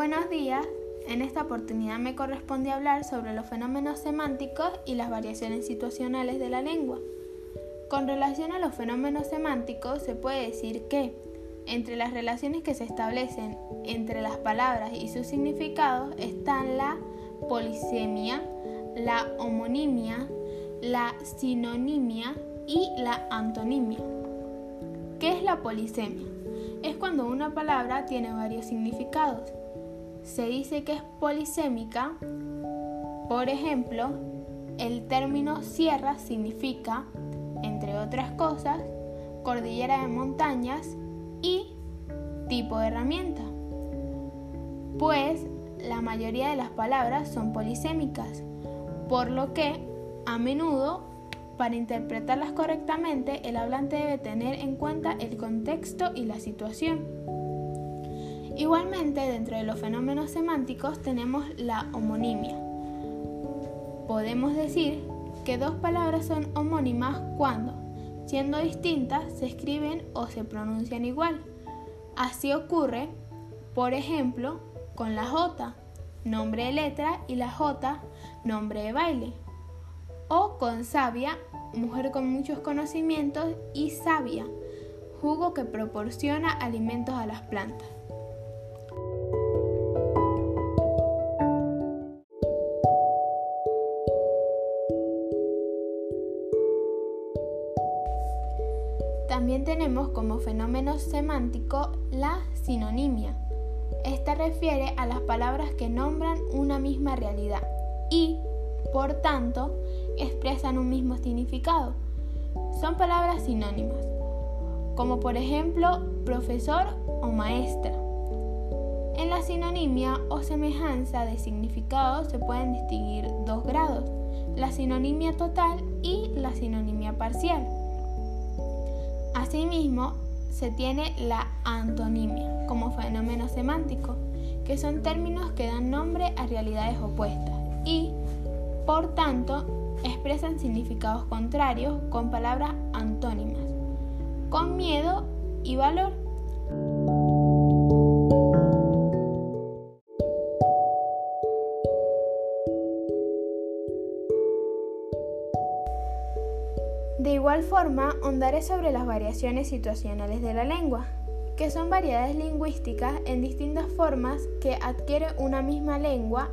Buenos días. En esta oportunidad me corresponde hablar sobre los fenómenos semánticos y las variaciones situacionales de la lengua. Con relación a los fenómenos semánticos, se puede decir que entre las relaciones que se establecen entre las palabras y sus significados están la polisemia, la homonimia, la sinonimia y la antonimia. ¿Qué es la polisemia? Es cuando una palabra tiene varios significados. Se dice que es polisémica, por ejemplo, el término sierra significa, entre otras cosas, cordillera de montañas y tipo de herramienta. Pues la mayoría de las palabras son polisémicas, por lo que a menudo para interpretarlas correctamente el hablante debe tener en cuenta el contexto y la situación. Igualmente, dentro de los fenómenos semánticos tenemos la homonimia. Podemos decir que dos palabras son homónimas cuando, siendo distintas, se escriben o se pronuncian igual. Así ocurre, por ejemplo, con la J, nombre de letra, y la J, nombre de baile. O con sabia, mujer con muchos conocimientos, y sabia, jugo que proporciona alimentos a las plantas. También tenemos como fenómeno semántico la sinonimia. Esta refiere a las palabras que nombran una misma realidad y, por tanto, expresan un mismo significado. Son palabras sinónimas, como por ejemplo profesor o maestra. En la sinonimia o semejanza de significado se pueden distinguir dos grados, la sinonimia total y la sinonimia parcial. Asimismo, se tiene la antonimia como fenómeno semántico, que son términos que dan nombre a realidades opuestas y, por tanto, expresan significados contrarios con palabras antónimas, con miedo y valor. De igual forma, hondaré sobre las variaciones situacionales de la lengua, que son variedades lingüísticas en distintas formas que adquiere una misma lengua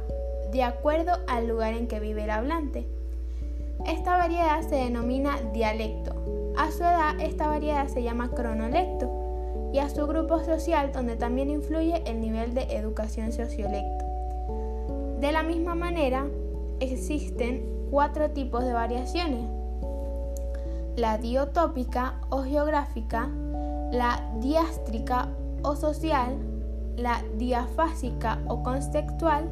de acuerdo al lugar en que vive el hablante. Esta variedad se denomina dialecto. A su edad, esta variedad se llama cronolecto y a su grupo social donde también influye el nivel de educación sociolecto. De la misma manera, existen cuatro tipos de variaciones la diotópica o geográfica, la diástrica o social, la diafásica o contextual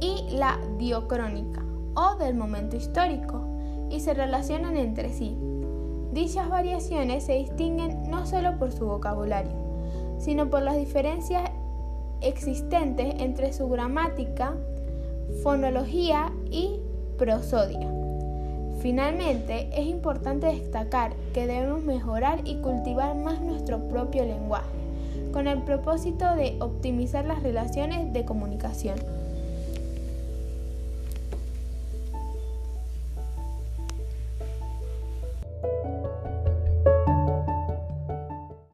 y la diocrónica o del momento histórico y se relacionan entre sí. Dichas variaciones se distinguen no solo por su vocabulario, sino por las diferencias existentes entre su gramática, fonología y prosodia. Finalmente, es importante destacar que debemos mejorar y cultivar más nuestro propio lenguaje, con el propósito de optimizar las relaciones de comunicación.